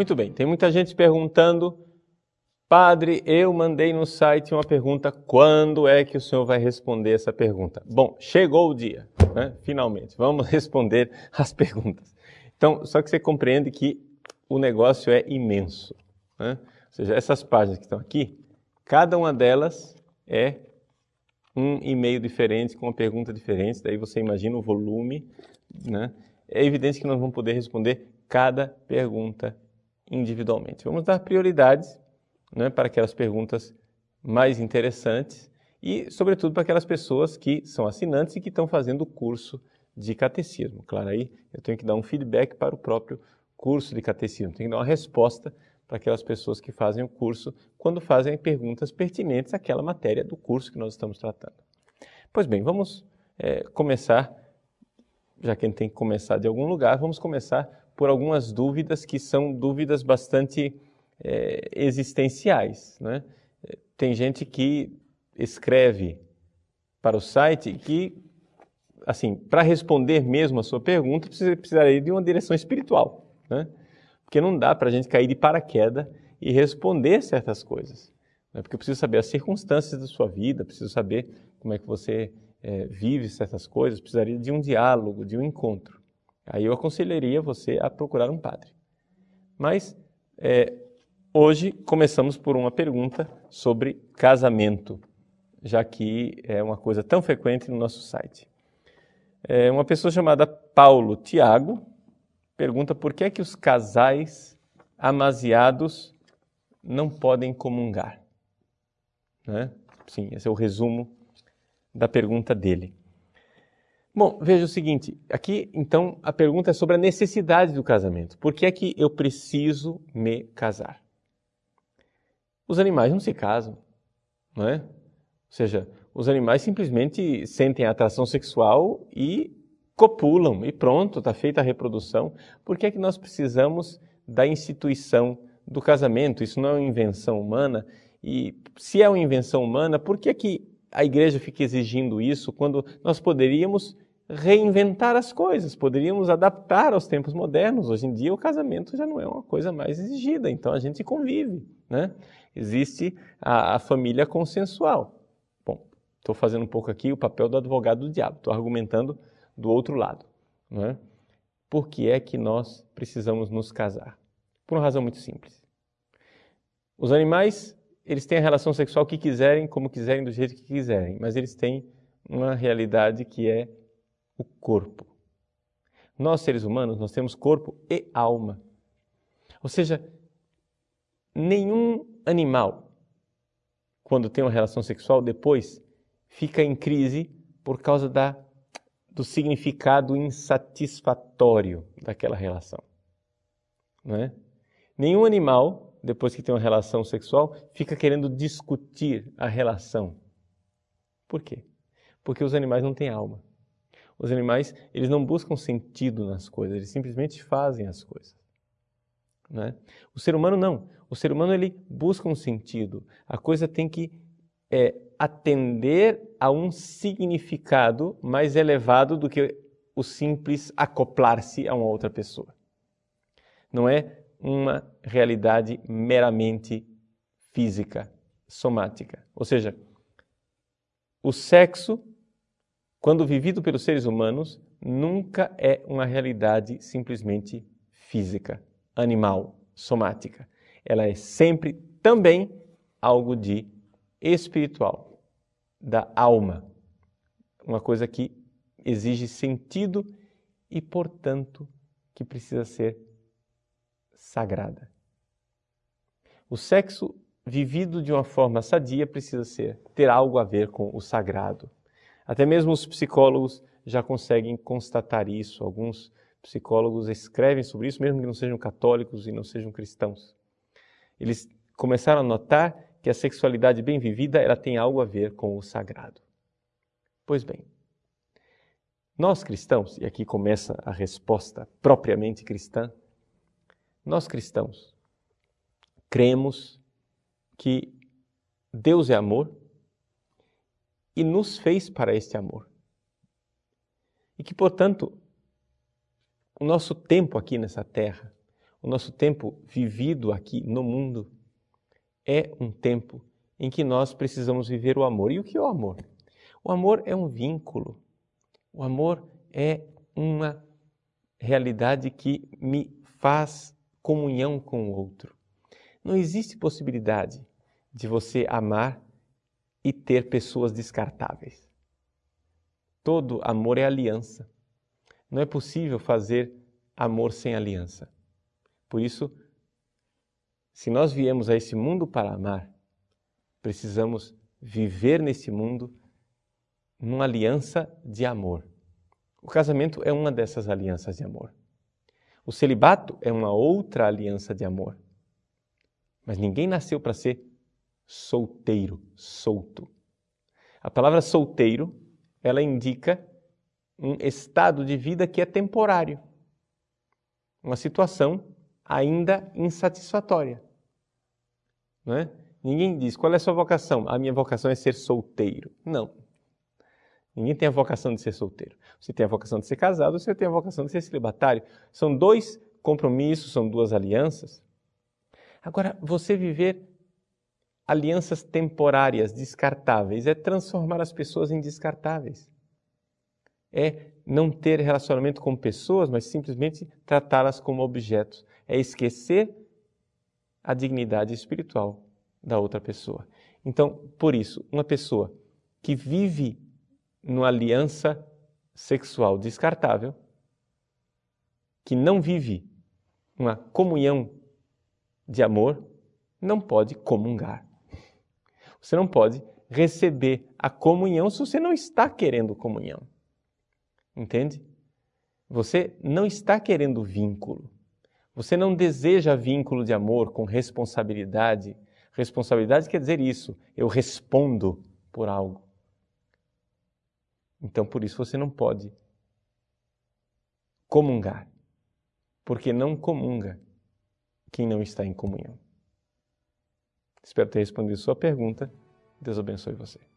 Muito bem, tem muita gente perguntando, Padre, eu mandei no site uma pergunta, quando é que o senhor vai responder essa pergunta? Bom, chegou o dia, né? finalmente, vamos responder as perguntas. Então, só que você compreende que o negócio é imenso. Né? Ou seja, essas páginas que estão aqui, cada uma delas é um e-mail diferente, com uma pergunta diferente, daí você imagina o volume. Né? É evidente que nós vamos poder responder cada pergunta individualmente. Vamos dar prioridades né, para aquelas perguntas mais interessantes e, sobretudo, para aquelas pessoas que são assinantes e que estão fazendo o curso de catecismo. Claro, aí eu tenho que dar um feedback para o próprio curso de catecismo, tenho que dar uma resposta para aquelas pessoas que fazem o curso quando fazem perguntas pertinentes àquela matéria do curso que nós estamos tratando. Pois bem, vamos é, começar, já que a gente tem que começar de algum lugar, vamos começar por algumas dúvidas que são dúvidas bastante é, existenciais. Né? Tem gente que escreve para o site que, assim, para responder mesmo a sua pergunta, precisaria de uma direção espiritual. Né? Porque não dá para a gente cair de paraquedas e responder certas coisas. Né? Porque eu preciso saber as circunstâncias da sua vida, preciso saber como é que você é, vive certas coisas, precisaria de um diálogo, de um encontro. Aí eu aconselharia você a procurar um padre. Mas é, hoje começamos por uma pergunta sobre casamento, já que é uma coisa tão frequente no nosso site. É uma pessoa chamada Paulo Tiago pergunta por que é que os casais amaziados não podem comungar. Né? Sim, esse é o resumo da pergunta dele. Bom, veja o seguinte, aqui então a pergunta é sobre a necessidade do casamento. Por que é que eu preciso me casar? Os animais não se casam, não é? Ou seja, os animais simplesmente sentem a atração sexual e copulam e pronto, está feita a reprodução. Por que é que nós precisamos da instituição do casamento? Isso não é uma invenção humana. E se é uma invenção humana, por que é que a igreja fica exigindo isso quando nós poderíamos reinventar as coisas, poderíamos adaptar aos tempos modernos. Hoje em dia o casamento já não é uma coisa mais exigida, então a gente convive, né? Existe a, a família consensual. Bom, estou fazendo um pouco aqui o papel do advogado do diabo, estou argumentando do outro lado. Não é? Por que é que nós precisamos nos casar? Por uma razão muito simples. Os animais, eles têm a relação sexual que quiserem, como quiserem, do jeito que quiserem, mas eles têm uma realidade que é o corpo. Nós, seres humanos, nós temos corpo e alma. Ou seja, nenhum animal, quando tem uma relação sexual, depois fica em crise por causa da do significado insatisfatório daquela relação. Não é? Nenhum animal, depois que tem uma relação sexual, fica querendo discutir a relação. Por quê? Porque os animais não têm alma. Os animais, eles não buscam sentido nas coisas, eles simplesmente fazem as coisas. é? O ser humano não. O ser humano ele busca um sentido. A coisa tem que é, atender a um significado mais elevado do que o simples acoplar-se a uma outra pessoa. Não é uma realidade meramente física, somática. Ou seja, o sexo, quando vivido pelos seres humanos, nunca é uma realidade simplesmente física, animal, somática. Ela é sempre também algo de espiritual da alma, uma coisa que exige sentido e, portanto, que precisa ser sagrada. O sexo vivido de uma forma sadia precisa ser ter algo a ver com o sagrado. Até mesmo os psicólogos já conseguem constatar isso. Alguns psicólogos escrevem sobre isso, mesmo que não sejam católicos e não sejam cristãos. Eles começaram a notar que a sexualidade bem vivida ela tem algo a ver com o sagrado. Pois bem, nós cristãos, e aqui começa a resposta propriamente cristã, nós cristãos cremos que Deus é amor e nos fez para este amor. E que, portanto, o nosso tempo aqui nessa terra, o nosso tempo vivido aqui no mundo é um tempo em que nós precisamos viver o amor. E o que é o amor? O amor é um vínculo. O amor é uma realidade que me faz comunhão com o outro. Não existe possibilidade de você amar e ter pessoas descartáveis. Todo amor é aliança. Não é possível fazer amor sem aliança. Por isso, se nós viemos a esse mundo para amar, precisamos viver nesse mundo numa aliança de amor. O casamento é uma dessas alianças de amor. O celibato é uma outra aliança de amor. Mas ninguém nasceu para ser solteiro, solto. A palavra solteiro, ela indica um estado de vida que é temporário. Uma situação ainda insatisfatória. Não é? Ninguém diz qual é a sua vocação. A minha vocação é ser solteiro. Não. Ninguém tem a vocação de ser solteiro. Você tem a vocação de ser casado, você tem a vocação de ser celibatário. São dois compromissos, são duas alianças. Agora, você viver alianças temporárias, descartáveis, é transformar as pessoas em descartáveis. É não ter relacionamento com pessoas, mas simplesmente tratá-las como objetos. É esquecer a dignidade espiritual da outra pessoa. Então, por isso, uma pessoa que vive numa aliança sexual descartável, que não vive uma comunhão de amor, não pode comungar. Você não pode receber a comunhão se você não está querendo comunhão. Entende? Você não está querendo vínculo. Você não deseja vínculo de amor com responsabilidade. Responsabilidade quer dizer isso, eu respondo por algo. Então, por isso você não pode comungar, porque não comunga quem não está em comunhão. Espero ter respondido sua pergunta. Deus abençoe você.